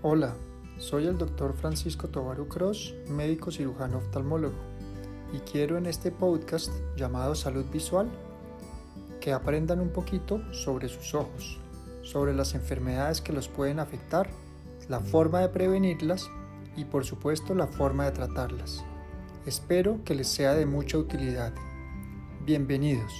Hola, soy el doctor Francisco Tobaru Cross, médico cirujano oftalmólogo, y quiero en este podcast llamado Salud Visual que aprendan un poquito sobre sus ojos, sobre las enfermedades que los pueden afectar, la forma de prevenirlas y por supuesto la forma de tratarlas. Espero que les sea de mucha utilidad. Bienvenidos.